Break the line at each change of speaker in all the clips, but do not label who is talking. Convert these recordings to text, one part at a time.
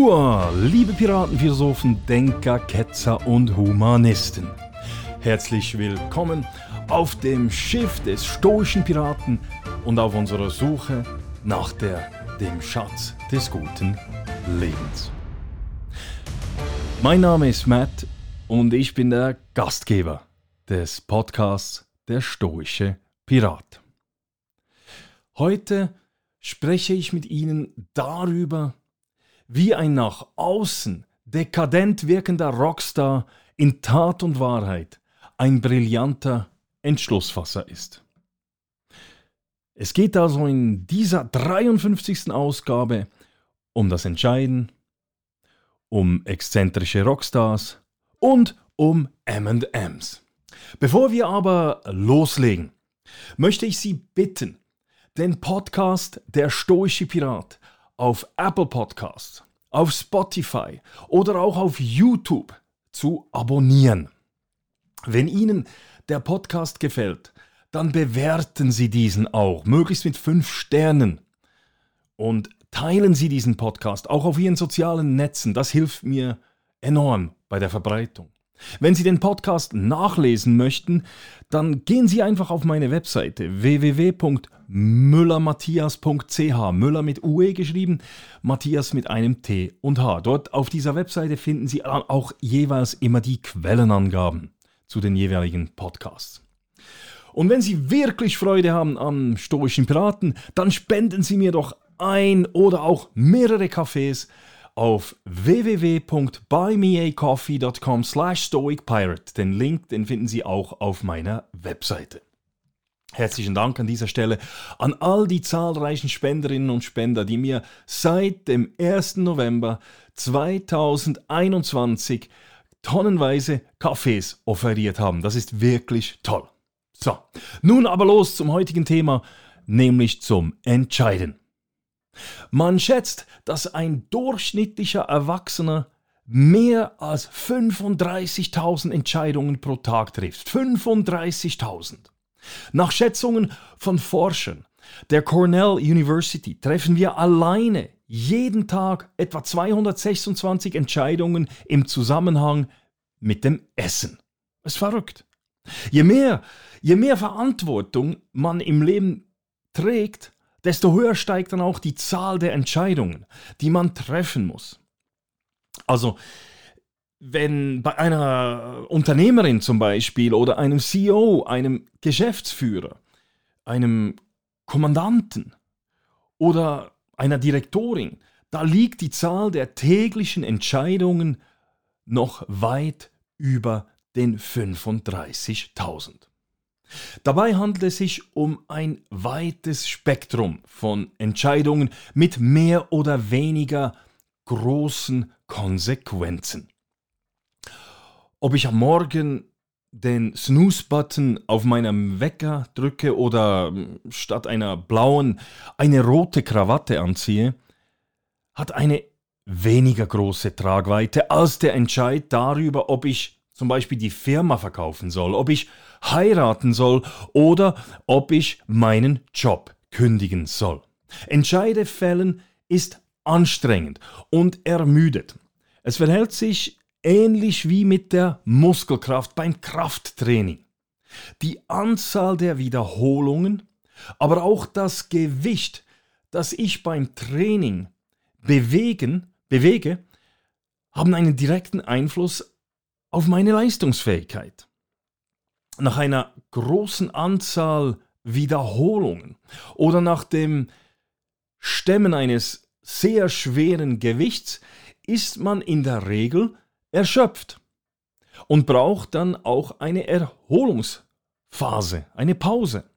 Hua, liebe Piraten, Philosophen, Denker, Ketzer und Humanisten. Herzlich willkommen auf dem Schiff des stoischen Piraten und auf unserer Suche nach der, dem Schatz des guten Lebens. Mein Name ist Matt und ich bin der Gastgeber des Podcasts Der stoische Pirat. Heute spreche ich mit Ihnen darüber, wie ein nach außen dekadent wirkender Rockstar in Tat und Wahrheit ein brillanter Entschlussfasser ist. Es geht also in dieser 53. Ausgabe um das Entscheiden, um exzentrische Rockstars und um MMs. Bevor wir aber loslegen, möchte ich Sie bitten, den Podcast Der Stoische Pirat auf Apple Podcasts, auf Spotify oder auch auf YouTube zu abonnieren. Wenn Ihnen der Podcast gefällt, dann bewerten Sie diesen auch, möglichst mit fünf Sternen. Und teilen Sie diesen Podcast auch auf Ihren sozialen Netzen. Das hilft mir enorm bei der Verbreitung. Wenn Sie den Podcast nachlesen möchten, dann gehen Sie einfach auf meine Webseite www.müllermatthias.ch. Müller mit UE geschrieben, Matthias mit einem T und H. Dort auf dieser Webseite finden Sie auch jeweils immer die Quellenangaben zu den jeweiligen Podcasts. Und wenn Sie wirklich Freude haben am stoischen Piraten, dann spenden Sie mir doch ein oder auch mehrere Kaffees auf www.buymeacoffee.com slash stoicpirate. Den Link, den finden Sie auch auf meiner Webseite. Herzlichen Dank an dieser Stelle an all die zahlreichen Spenderinnen und Spender, die mir seit dem 1. November 2021 tonnenweise Kaffees offeriert haben. Das ist wirklich toll. So, nun aber los zum heutigen Thema, nämlich zum Entscheiden. Man schätzt, dass ein durchschnittlicher Erwachsener mehr als 35.000 Entscheidungen pro Tag trifft. 35.000. Nach Schätzungen von Forschern der Cornell University treffen wir alleine jeden Tag etwa 226 Entscheidungen im Zusammenhang mit dem Essen. Das ist verrückt. Je mehr, je mehr Verantwortung man im Leben trägt, desto höher steigt dann auch die Zahl der Entscheidungen, die man treffen muss. Also, wenn bei einer Unternehmerin zum Beispiel oder einem CEO, einem Geschäftsführer, einem Kommandanten oder einer Direktorin, da liegt die Zahl der täglichen Entscheidungen noch weit über den 35.000. Dabei handelt es sich um ein weites Spektrum von Entscheidungen mit mehr oder weniger großen Konsequenzen. Ob ich am Morgen den Snooze-Button auf meinem Wecker drücke oder statt einer blauen eine rote Krawatte anziehe, hat eine weniger große Tragweite als der Entscheid darüber, ob ich zum Beispiel die Firma verkaufen soll, ob ich heiraten soll oder ob ich meinen Job kündigen soll. Entscheide fällen ist anstrengend und ermüdet. Es verhält sich ähnlich wie mit der Muskelkraft beim Krafttraining. Die Anzahl der Wiederholungen, aber auch das Gewicht, das ich beim Training bewegen, bewege, haben einen direkten Einfluss auf meine Leistungsfähigkeit. Nach einer großen Anzahl Wiederholungen oder nach dem Stemmen eines sehr schweren Gewichts ist man in der Regel erschöpft und braucht dann auch eine Erholungsphase, eine Pause.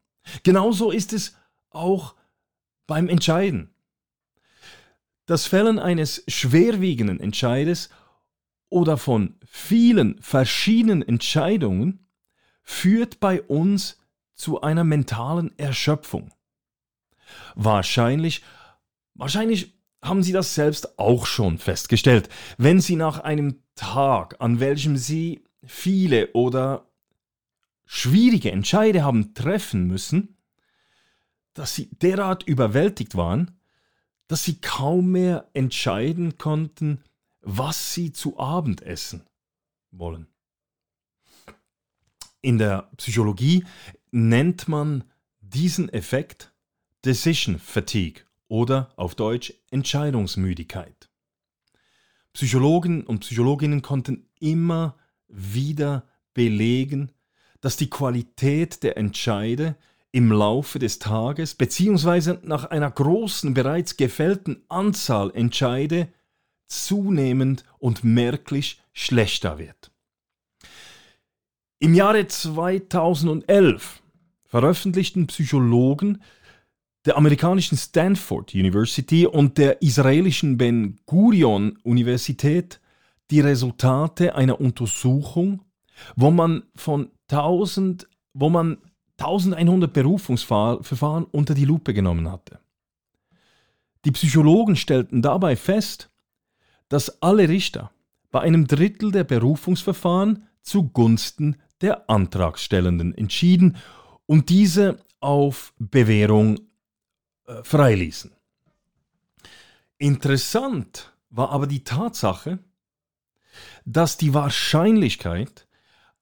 Genauso ist es auch beim Entscheiden. Das Fällen eines schwerwiegenden Entscheides oder von vielen verschiedenen Entscheidungen führt bei uns zu einer mentalen Erschöpfung. Wahrscheinlich, wahrscheinlich haben Sie das selbst auch schon festgestellt, wenn Sie nach einem Tag, an welchem Sie viele oder schwierige Entscheide haben treffen müssen, dass Sie derart überwältigt waren, dass sie kaum mehr entscheiden konnten, was sie zu Abend essen wollen. In der Psychologie nennt man diesen Effekt Decision Fatigue oder auf Deutsch Entscheidungsmüdigkeit. Psychologen und Psychologinnen konnten immer wieder belegen, dass die Qualität der Entscheide im Laufe des Tages bzw. nach einer großen bereits gefällten Anzahl Entscheide zunehmend und merklich schlechter wird. Im Jahre 2011 veröffentlichten Psychologen der amerikanischen Stanford University und der israelischen Ben Gurion Universität die Resultate einer Untersuchung, wo man von 1000, wo man 1100 Berufungsverfahren unter die Lupe genommen hatte. Die Psychologen stellten dabei fest, dass alle Richter bei einem Drittel der Berufungsverfahren zugunsten der Antragstellenden entschieden und diese auf Bewährung äh, freiließen. Interessant war aber die Tatsache, dass die Wahrscheinlichkeit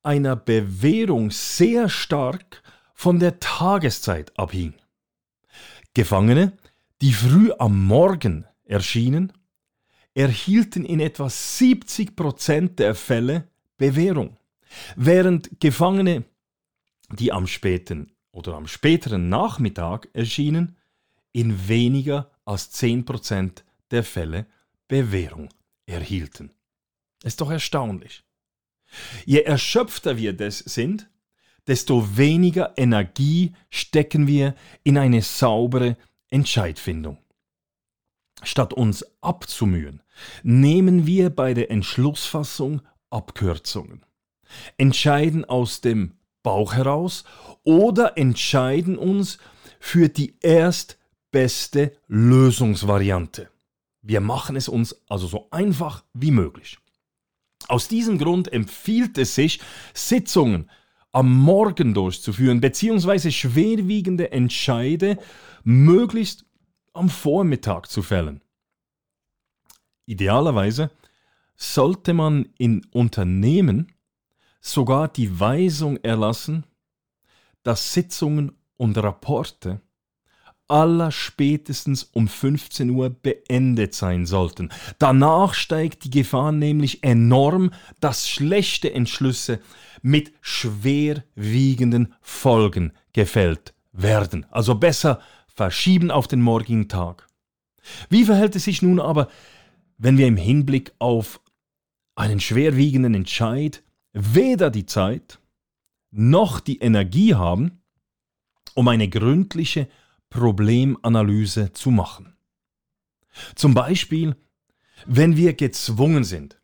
einer Bewährung sehr stark von der Tageszeit abhing. Gefangene, die früh am Morgen erschienen, erhielten in etwa 70 Prozent der Fälle Bewährung, während Gefangene, die am späten oder am späteren Nachmittag erschienen, in weniger als 10 Prozent der Fälle Bewährung erhielten. Ist doch erstaunlich. Je erschöpfter wir des sind, desto weniger Energie stecken wir in eine saubere Entscheidfindung. Statt uns abzumühen, nehmen wir bei der Entschlussfassung Abkürzungen, entscheiden aus dem Bauch heraus oder entscheiden uns für die erstbeste Lösungsvariante. Wir machen es uns also so einfach wie möglich. Aus diesem Grund empfiehlt es sich, Sitzungen am Morgen durchzuführen, beziehungsweise schwerwiegende Entscheide möglichst am Vormittag zu fällen. Idealerweise sollte man in Unternehmen sogar die Weisung erlassen, dass Sitzungen und Rapporte aller spätestens um 15 Uhr beendet sein sollten. Danach steigt die Gefahr nämlich enorm, dass schlechte Entschlüsse mit schwerwiegenden Folgen gefällt werden. Also besser verschieben auf den morgigen Tag. Wie verhält es sich nun aber, wenn wir im Hinblick auf einen schwerwiegenden Entscheid weder die Zeit noch die Energie haben, um eine gründliche Problemanalyse zu machen. Zum Beispiel, wenn wir gezwungen sind,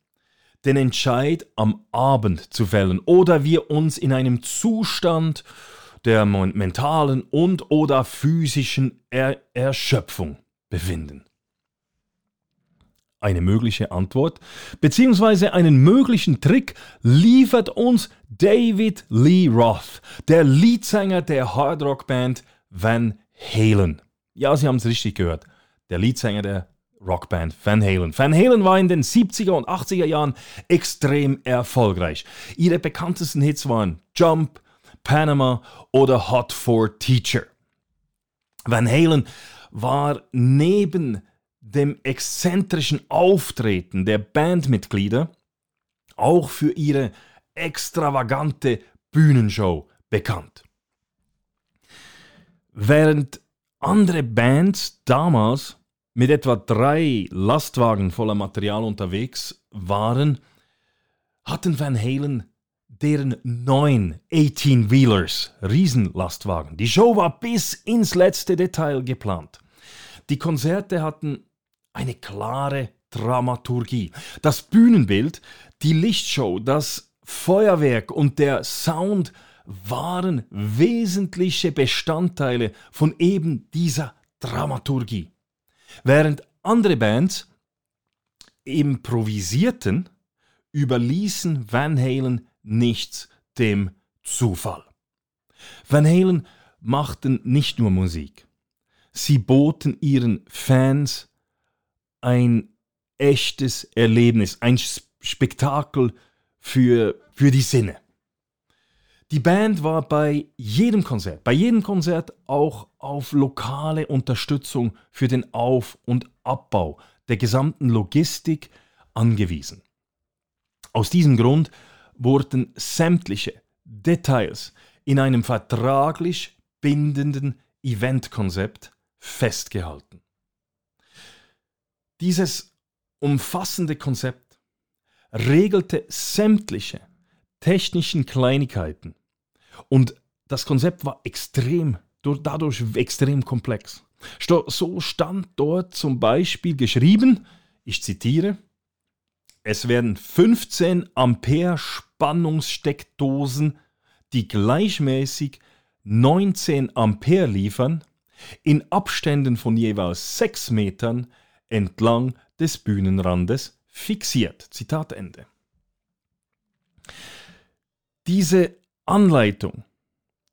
den Entscheid am Abend zu fällen oder wir uns in einem Zustand der mentalen und oder physischen er Erschöpfung befinden. Eine mögliche Antwort bzw. einen möglichen Trick liefert uns David Lee Roth, der Leadsänger der Hardrock-Band Van Halen. Ja, Sie haben es richtig gehört. Der Leadsänger der Rockband Van Halen. Van Halen war in den 70er und 80er Jahren extrem erfolgreich. Ihre bekanntesten Hits waren Jump, Panama oder Hot for Teacher. Van Halen war neben dem exzentrischen Auftreten der Bandmitglieder auch für ihre extravagante Bühnenshow bekannt. Während andere Bands damals mit etwa drei Lastwagen voller Material unterwegs waren, hatten Van Halen deren neun 18-Wheelers, Riesenlastwagen. Die Show war bis ins letzte Detail geplant. Die Konzerte hatten eine klare Dramaturgie. Das Bühnenbild, die Lichtshow, das Feuerwerk und der Sound waren wesentliche Bestandteile von eben dieser Dramaturgie. Während andere Bands improvisierten, überließen Van Halen nichts dem Zufall. Van Halen machten nicht nur Musik, sie boten ihren Fans ein echtes Erlebnis, ein Spektakel für, für die Sinne. Die Band war bei jedem Konzert, bei jedem Konzert auch auf lokale Unterstützung für den Auf- und Abbau der gesamten Logistik angewiesen. Aus diesem Grund wurden sämtliche Details in einem vertraglich bindenden Eventkonzept festgehalten. Dieses umfassende Konzept regelte sämtliche technischen Kleinigkeiten. Und das Konzept war extrem, dadurch extrem komplex. So stand dort zum Beispiel geschrieben, ich zitiere, es werden 15 Ampere Spannungssteckdosen, die gleichmäßig 19 Ampere liefern, in Abständen von jeweils 6 Metern entlang des Bühnenrandes fixiert. Zitat Ende. Diese Anleitung,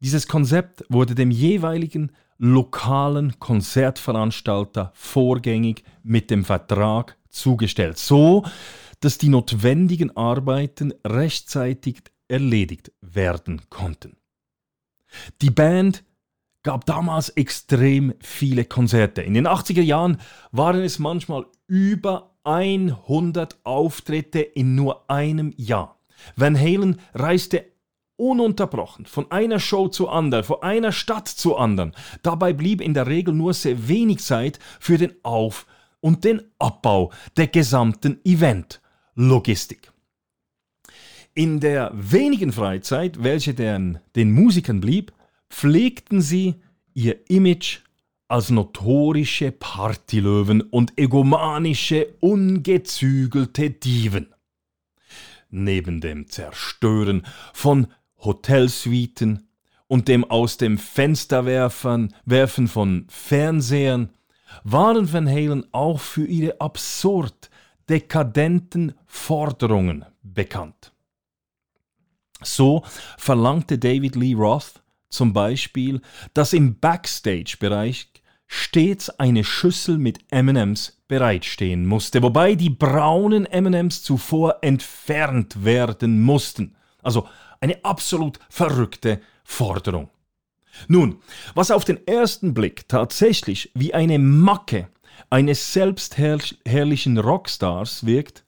dieses Konzept wurde dem jeweiligen lokalen Konzertveranstalter vorgängig mit dem Vertrag zugestellt, so dass die notwendigen Arbeiten rechtzeitig erledigt werden konnten. Die Band gab damals extrem viele Konzerte. In den 80er Jahren waren es manchmal über 100 Auftritte in nur einem Jahr. Van Halen reiste ununterbrochen von einer Show zur anderen, von einer Stadt zur anderen. Dabei blieb in der Regel nur sehr wenig Zeit für den Auf- und den Abbau der gesamten Event-Logistik. In der wenigen Freizeit, welche den, den Musikern blieb, pflegten sie ihr Image als notorische Partylöwen und egomanische, ungezügelte Diven neben dem Zerstören von Hotelsuiten und dem aus dem Fenster werfen von Fernsehern, waren Van Halen auch für ihre absurd dekadenten Forderungen bekannt. So verlangte David Lee Roth zum Beispiel, dass im Backstage-Bereich stets eine Schüssel mit MMs bereitstehen musste, wobei die braunen MMs zuvor entfernt werden mussten. Also eine absolut verrückte Forderung. Nun, was auf den ersten Blick tatsächlich wie eine Macke eines selbstherrlichen Rockstars wirkt,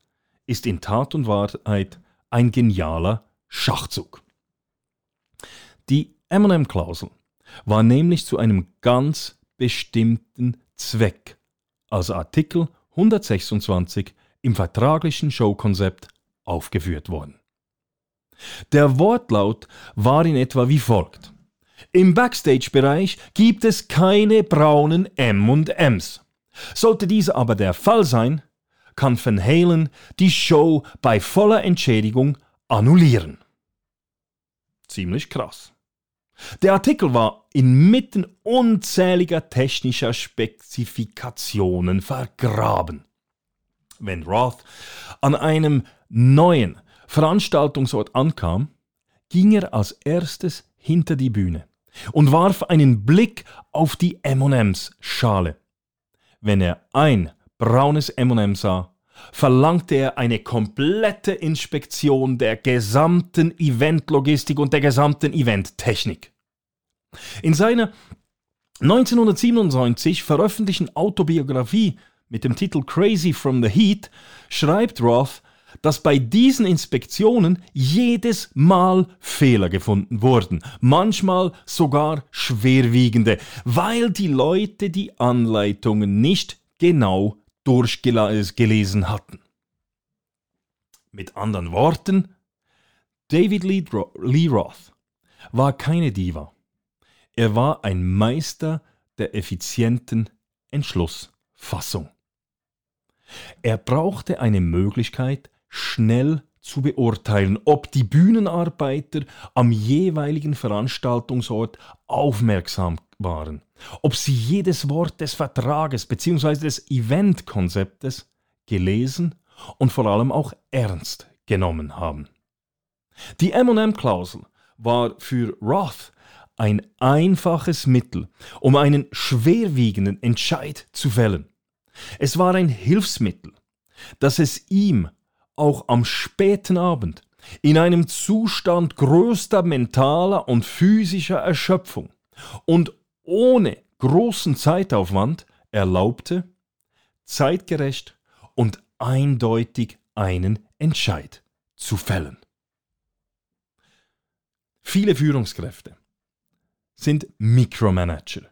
ist in Tat und Wahrheit ein genialer Schachzug. Die MM-Klausel war nämlich zu einem ganz bestimmten Zweck als Artikel 126 im vertraglichen Showkonzept aufgeführt worden. Der Wortlaut war in etwa wie folgt. Im Backstage-Bereich gibt es keine braunen M&Ms. Sollte dies aber der Fall sein, kann Van Halen die Show bei voller Entschädigung annullieren. Ziemlich krass. Der Artikel war inmitten unzähliger technischer Spezifikationen vergraben. Wenn Roth an einem neuen Veranstaltungsort ankam, ging er als erstes hinter die Bühne und warf einen Blick auf die M&M's-Schale. Wenn er ein braunes M&M sah, verlangte er eine komplette Inspektion der gesamten Eventlogistik und der gesamten Eventtechnik. In seiner 1997 veröffentlichten Autobiografie mit dem Titel Crazy from the Heat schreibt Roth, dass bei diesen Inspektionen jedes Mal Fehler gefunden wurden, manchmal sogar schwerwiegende, weil die Leute die Anleitungen nicht genau durchgelesen hatten. Mit anderen Worten, David Lee Roth war keine Diva. Er war ein Meister der effizienten Entschlussfassung. Er brauchte eine Möglichkeit, schnell zu beurteilen, ob die Bühnenarbeiter am jeweiligen Veranstaltungsort aufmerksam waren, ob sie jedes Wort des Vertrages bzw. des Eventkonzeptes gelesen und vor allem auch ernst genommen haben. Die MM-Klausel war für Roth ein einfaches Mittel, um einen schwerwiegenden Entscheid zu fällen. Es war ein Hilfsmittel, das es ihm auch am späten Abend in einem Zustand größter mentaler und physischer Erschöpfung und ohne großen Zeitaufwand erlaubte, zeitgerecht und eindeutig einen Entscheid zu fällen. Viele Führungskräfte sind Mikromanager,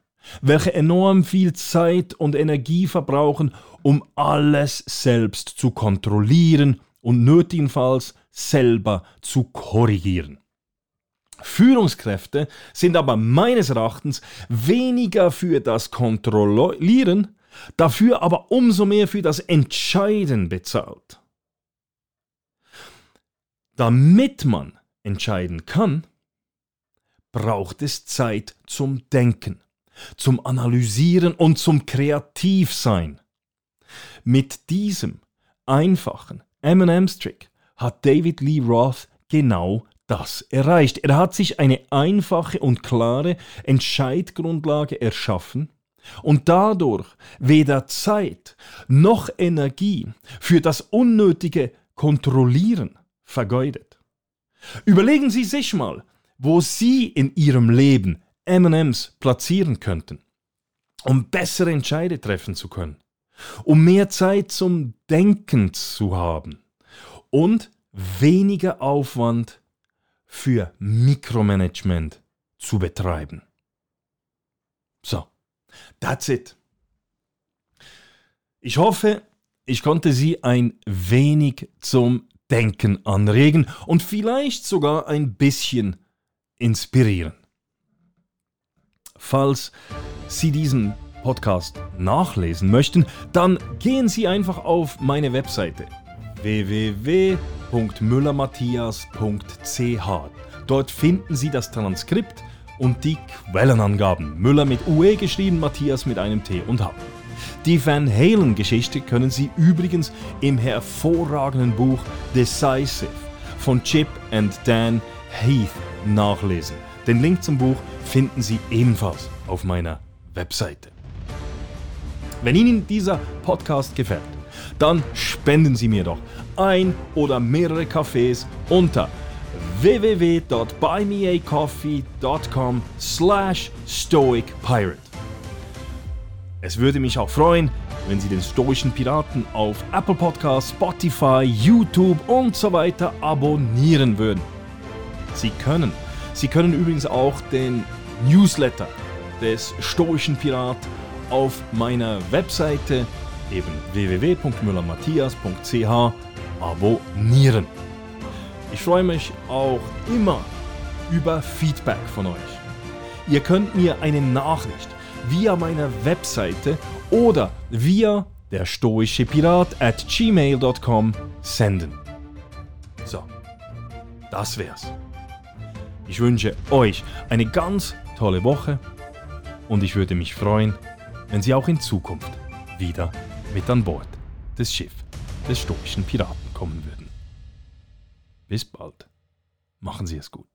welche enorm viel Zeit und Energie verbrauchen, um alles selbst zu kontrollieren und nötigenfalls selber zu korrigieren. Führungskräfte sind aber meines Erachtens weniger für das Kontrollieren, dafür aber umso mehr für das Entscheiden bezahlt. Damit man entscheiden kann, braucht es Zeit zum Denken, zum Analysieren und zum Kreativsein. Mit diesem einfachen M&M's-Trick hat David Lee Roth genau das erreicht. Er hat sich eine einfache und klare Entscheidgrundlage erschaffen und dadurch weder Zeit noch Energie für das unnötige Kontrollieren vergeudet. Überlegen Sie sich mal, wo Sie in Ihrem Leben MMs platzieren könnten, um bessere Entscheide treffen zu können, um mehr Zeit zum Denken zu haben und weniger Aufwand für Mikromanagement zu betreiben. So, that's it. Ich hoffe, ich konnte Sie ein wenig zum Denken anregen und vielleicht sogar ein bisschen inspirieren. Falls Sie diesen Podcast nachlesen möchten, dann gehen Sie einfach auf meine Webseite www.müllermatthias.ch. Dort finden Sie das Transkript und die Quellenangaben. Müller mit UE geschrieben, Matthias mit einem T und H. Die Van Halen-Geschichte können Sie übrigens im hervorragenden Buch Decisive von Chip and Dan Heath nachlesen. Den Link zum Buch finden Sie ebenfalls auf meiner Webseite. Wenn Ihnen dieser Podcast gefällt, dann spenden Sie mir doch ein oder mehrere Kaffees unter www.buymeacoffee.com slash stoicpirate. Es würde mich auch freuen, wenn Sie den Stoischen Piraten auf Apple Podcasts, Spotify, YouTube und so weiter abonnieren würden. Sie können. Sie können übrigens auch den Newsletter des Stoischen Pirat auf meiner Webseite eben www.müllermatthias.ch abonnieren. Ich freue mich auch immer über Feedback von euch. Ihr könnt mir eine Nachricht via meiner Webseite oder via der stoische Pirat at gmail.com senden. So, das wär's. Ich wünsche euch eine ganz tolle Woche und ich würde mich freuen, wenn Sie auch in Zukunft wieder mit an Bord des Schiffs des stoischen Piraten kommen würden. Bis bald. Machen Sie es gut.